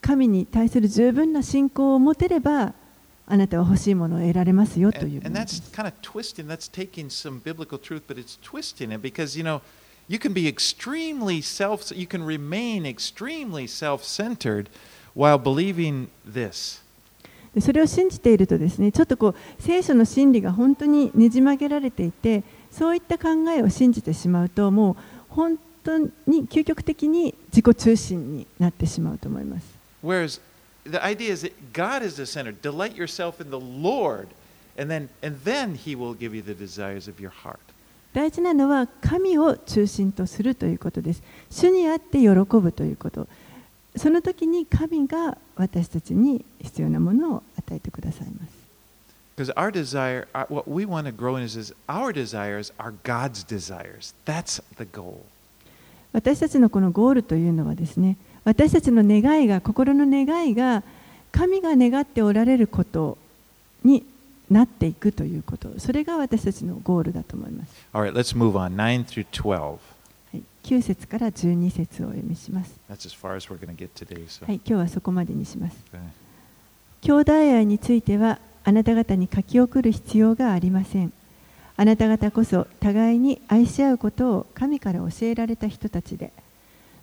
神に対する十分な信仰を持てればあなたは欲しいものを得られますよという And, that's す kind of twisting, that's taking some biblical truth, but it's twisting it because, you know, you can be extremely self, you can remain extremely self centered while believing this. でそれを信じているとですねちょっとこう聖書の真理が本当にねじ曲げられていてそういった考えを信じてしまうともう本当に究極的に自己中心になってしまうと思います。Whereas the idea is that God is the center. Delight yourself in the Lord, and then, and then He will give you the desires of your heart. 大事なのは神を中心とするということです。主にあって喜ぶということ。その時に神が私たちに必要なものを与えてくださいます。私たちのこのゴールというのはですね、私たちの願いが、心の願いが、神が願っておられることになっていくということ、それが私たちのゴールだと思います。All right, let's move on. 9 through 12. はい、9節から12節をお読みします。That's as far as we're get today. So. はい、今日はそこまでにします。Okay. 兄弟愛についてはあなた方に書き送る必要がありませんあなた方こそ互いに愛し合うことを神から教えられた人たちで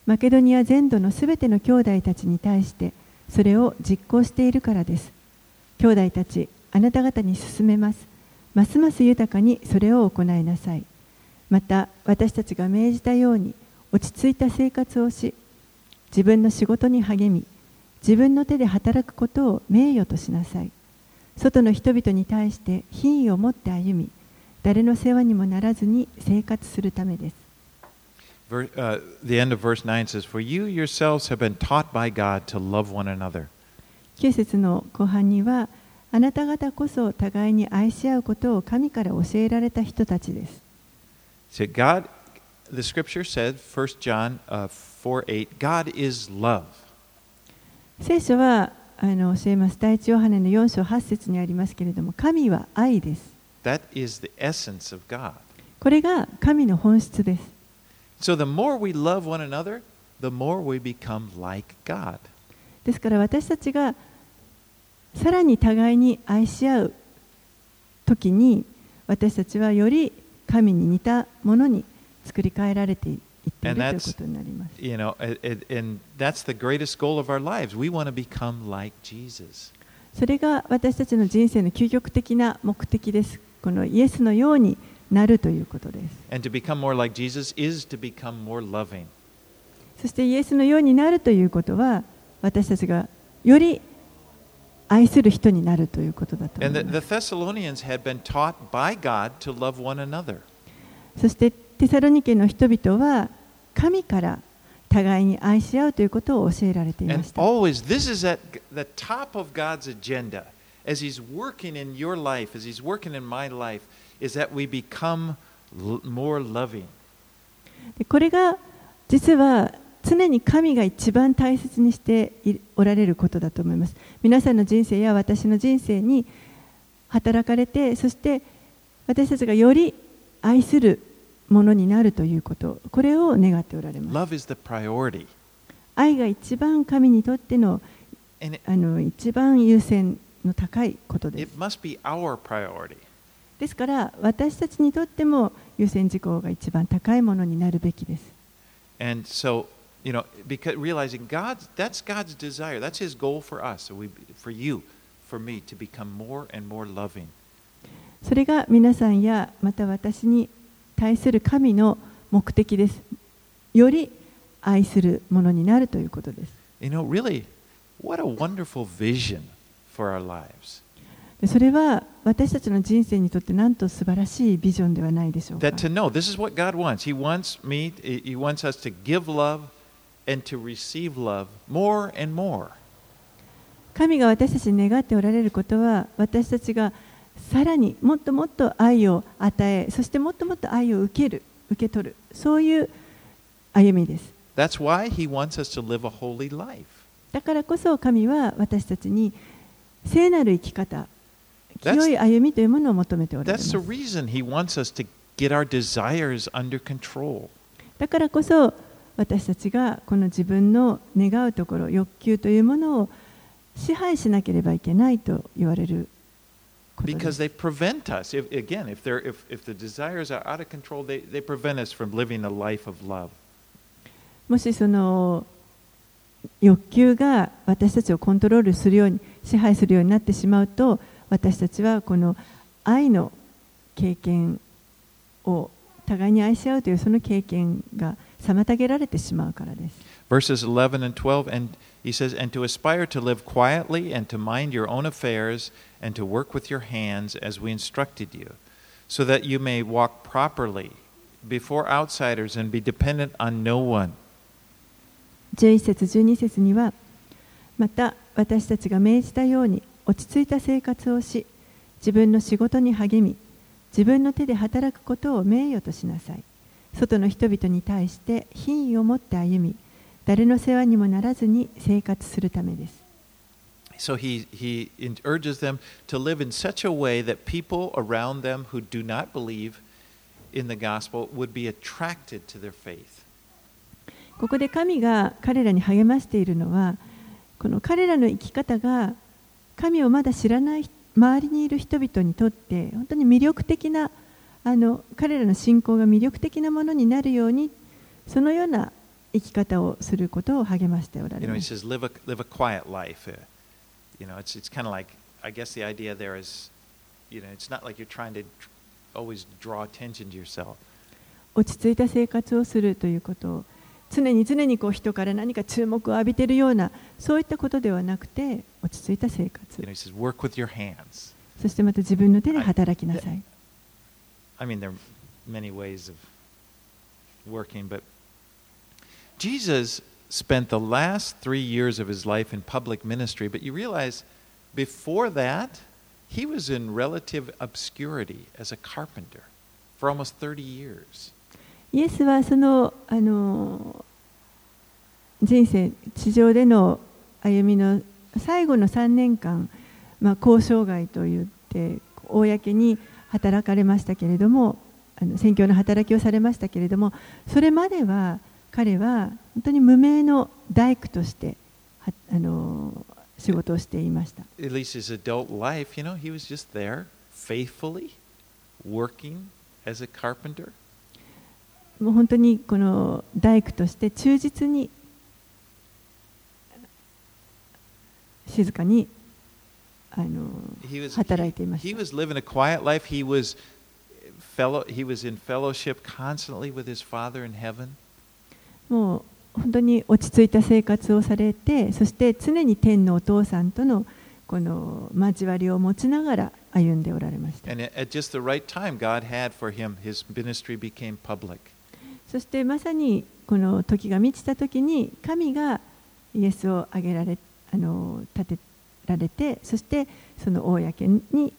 マケドニア全土のすべての兄弟たちに対してそれを実行しているからです兄弟たちあなた方に勧めますますます豊かにそれを行いなさいまた私たちが命じたように落ち着いた生活をし自分の仕事に励み自分の手で働くことを名誉としなさい。外の人々に対して品位を持って歩み誰の世話にもならずに生活するためです。Ver, uh, the end of verse 9 says, For you yourselves have been taught by God to love one another. 9節の後半にはあなた方こそ互いに愛し合うことを神から教えられた人たちです So God, the scripture said, 1 John uh, 4 8, God is love. 聖書はあの教えます第一ヨハネの4章8節にありますけれども神は愛です That is the essence of God. これが神の本質です So the more we love one another, the more we become like God. ですから私たちがさらに互いに愛し合う時に私たちはより神に似たものに作り変えられていって。それが私たちの人生の究極的な目的です。このイエスのようになるということです。そしてイエスのようになるということは私たちがより愛する人になるということだと。そして、テサロニケの人々は神から互いに愛し合うということを教えられていました。これが実は常に神が一番大切にしていおられることだと思います。皆さんの人生や私の人生に働かれて、そして私たちがより愛するものになるということ、これを願っておられます。愛が一番神にとってのあの一番優先の高いことです。ですから私たちにとっても優先事項が一番高いものになるべきです。And so, you know, because realizing God's that's God's desire. That's His goal for us. So we, for you, for me, to become more and more loving. それが皆さんやまた私に対する神の目的です。より愛するものになるということです。 You know, really, what a wonderful vision for our lives. でそれは私たちの人生にとってなんと素晴らしいビジョンではないでしょうか That。to know this is what God wants. He wants me, He wants us to give love 神が私たちに願っておられることは私たちがさらにもっともっと愛を与えそしてもっともっと愛を受ける受け取るそういう歩みです。だからこそ神は私たちに聖なる生き方、強い歩みというものを求めて。だからこそ、私たちがこの自分の願うところ欲求というものを支配しなければいけないと言われることで Because す they prevent us. If, again, if, they're, if, if the desires are out of control, they, they prevent us from living a life of love. もしその欲求が私たちをコントロールするように支配するようになってしまうと私たちはこの愛の経験を互いに愛し合うというその経験が妨げられてしまうからです。Verses 11 and 12, and he says, And to aspire to live quietly, and to mind your own affairs, and to work with your hands as we instructed you, so that you may walk properly before outsiders and be dependent on no one. 11節12節にはまた私たちが命じたように落ち着いた生活をし自分の仕事に励み自分の手で働くことを名誉としなさい外の人々に対して品位を持って歩み誰の世話にもならずに生活するためです So he, he urges them to live in such a way that people around them who do not believe in the gospel would be attracted to their faith. ここで神が彼らに励ましているのはこの彼らの生き方が神をまだ知らない周りにいる人々にとって本当に魅力的なあの彼らの信仰が魅力的なものになるようにそのような生き方をすることを励ましておら You れ know, ます。says, live a, live a quiet life. Uh, you know, it's, it's kind of like, I guess the idea there is, you know, it's not like you're trying to always draw attention to yourself. 落ち着いた生活をするということを常に常にこう人から何か注目を浴びているようなそういったことではなくて落ち着いた生活 You know, he says, work with your hands. そしてまた自分の手で働きなさい。I mean, there are many ways of working, but Jesus spent the last three years of his life in public ministry, but you realize before that, he was in relative obscurity as a carpenter for almost 30 years. イエスはそのあの人生地上での歩みの最後の3年間、まあ、交渉外といって公に 働かれましたけれどもあの宣教の働きをされましたけれどもそれまでは彼は本当に無名の大工としてはあの仕事をしていました。At least his adult life, you know, he was just there faithfully working as a carpenter. もう本当にこの大工として忠実に静かにあの働いていました。もう本当に落ち着いた生活をされて、そして常に天のお父さんとの,この交わりを持ちながら歩んでおられました。そしてまさにこの時が満ちた時に神がイエスをあげられ、あの立てて。られてそしてその公に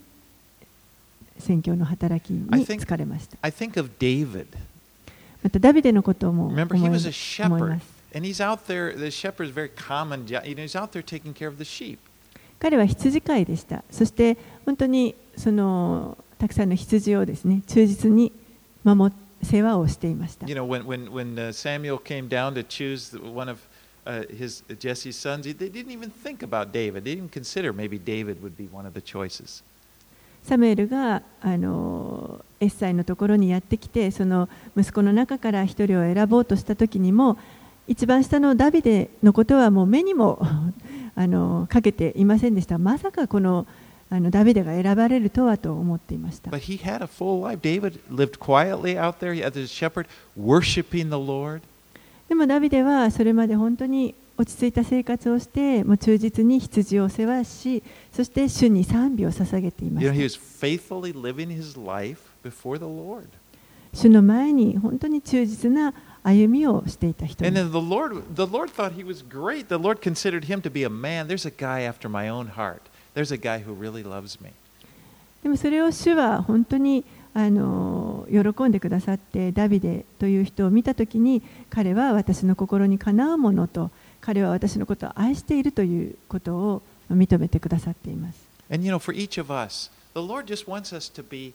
宣教の働きに疲れました.またダビデのことも思いま.す And he's out there, the shepherd is very common. You know, he's out there taking care of the sheep. 彼は羊飼いでしたそして本当にそのたくさんの羊をですね忠実に守っ世話をしていました You know, when, when, when uh, Samuel came down to choose one of his Jesse's サムエルがあのエッサイのところにやってきてその息子の中から一人を選ぼうとした時にも一番下のダビデのことは目にも [LAUGHS] あのかけていませんでした。まさかの,あのダビデが選ばれるとはと思っていました。の家の家の家の家の家で自の家で自分の家の家の家の家で自の家で自分の家の家の家の家で自の家で自分の家の家の家の家で自の家で自でもダビデはそれまで本当に落ち着いた生活をして、もう忠実に羊を世話し、そして主に賛美を捧げています。主の前に本当に忠実な歩みをしていた人で,もそれを主は本当にあの喜んでくださってダビデという人を見たときに彼は私の心にかなうものと彼は私のことを愛しているということを認めてくださっています。And you know, for each of us, the Lord just wants us to be,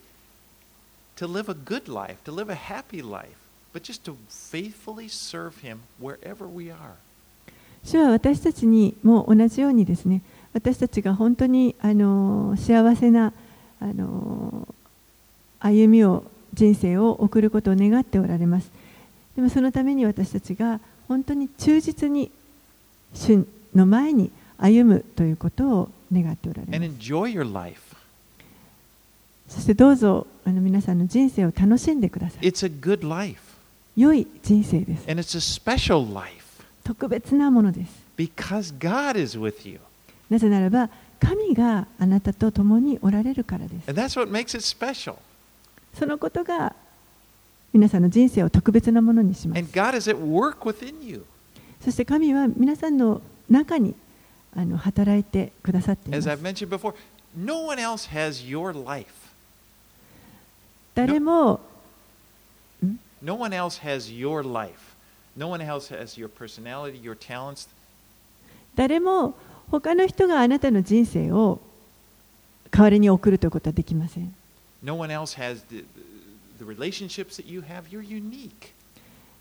to live a good life, to live a happy life, but just to faithfully serve Him wherever we are. 主は私たちにも同じようにですね私たちが本当にあの幸せなあの歩みを人生を送ることを願っておられます。でもそのために私たちが本当に忠実に主の前に歩むということを願っておられます.そしてどうぞあの皆さんの人生を楽しんでください。It's a good life, 良い人生です。And it's a special life. 特別なものです。Because God is with you. なぜならば神があなたと共におられるからです。And that's what makes it special. そのことが皆さんの人生を特別なものにします。そして神は皆さんの中にあの働いてくださっています。誰も。誰も他の人があなたの人生を代わりに送るということはできません。No one else has the, the relationships that you have. You're unique.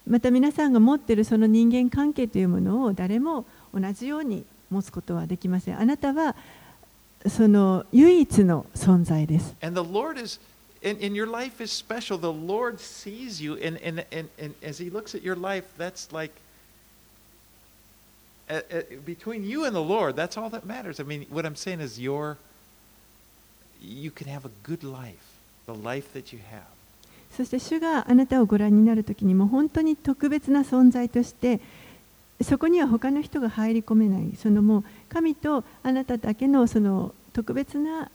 また皆さんが持っているその人間関係というものを誰も同じように持つことはできません。あなたはその唯一の存在です。 And the Lord is, and, and your life is special. The Lord sees you, and, and, and, and as He looks at your life, that's like uh, uh, between you and the Lord, that's all that matters. I mean, what I'm saying is, your, you can have a good life, そして主があなたをご覧になる時にも本当に特別な存在としてそこには他の人が入り込めないそのもう神とあなただけの,その特別な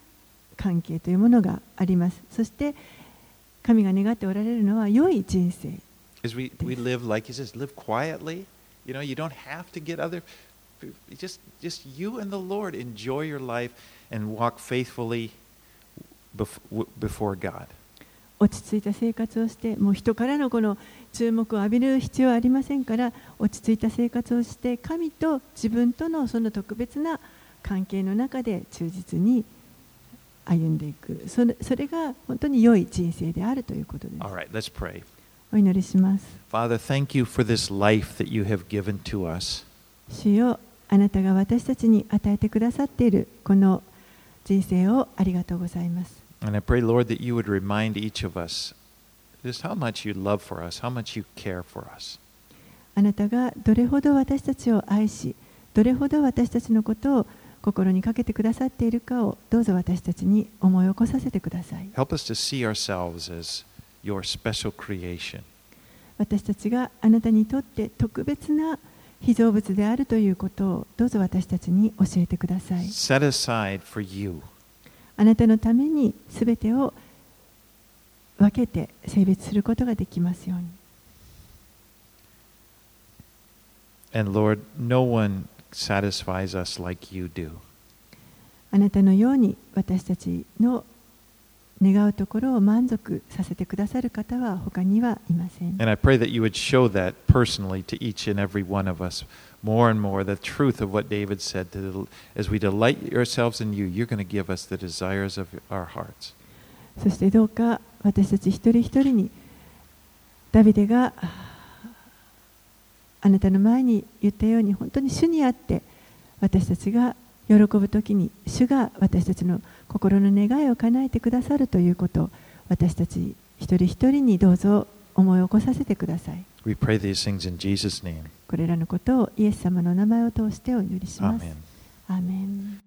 関係というものがあります。そして神が願っておられるのは良い人生。Before God. 落ち着いた生活をしてもう人からのこの注目を浴びる必要はありませんから落ち着いた生活をして神と自分とのその特別な関係の中で忠実に歩んでいくそれそれが本当に良い人生であるということです All right, let's pray. お祈りします Father, thank you for this life that you have given to us. 主よあなたが私たちに与えてくださっているこの人生をありがとうございます。あなたがどれほど私たちを愛し、どれほど私たちのことを心にかけてくださっているかをどうぞ私たちに思い起こさせてください。私たちがあなたにとって特別な被造物であるということをどうぞ私たちに教えてください。set aside for you. あなたのためにすべてを分けて性別することができますように。And Lord, no one satisfies us like you do. あなたのように私たちの願うところを満足させてくださる方は他にはいません。And I pray that you would show that personally to each and every one of us more and more the truth of what David said to, as we delight ourselves in you, you're going to give us the desires of our hearts. そしてどうか私たち一人一人にダビデがああなたの前に言ったように本当に主にあって私たちが喜ぶ時に主が私たちの心の願いを叶えてくださるということを私たち一人一人にどうぞ思い起こさせてください。We pray these things in Jesus' name. これらのことをイエス様の名前を通してお祈りします。アーメン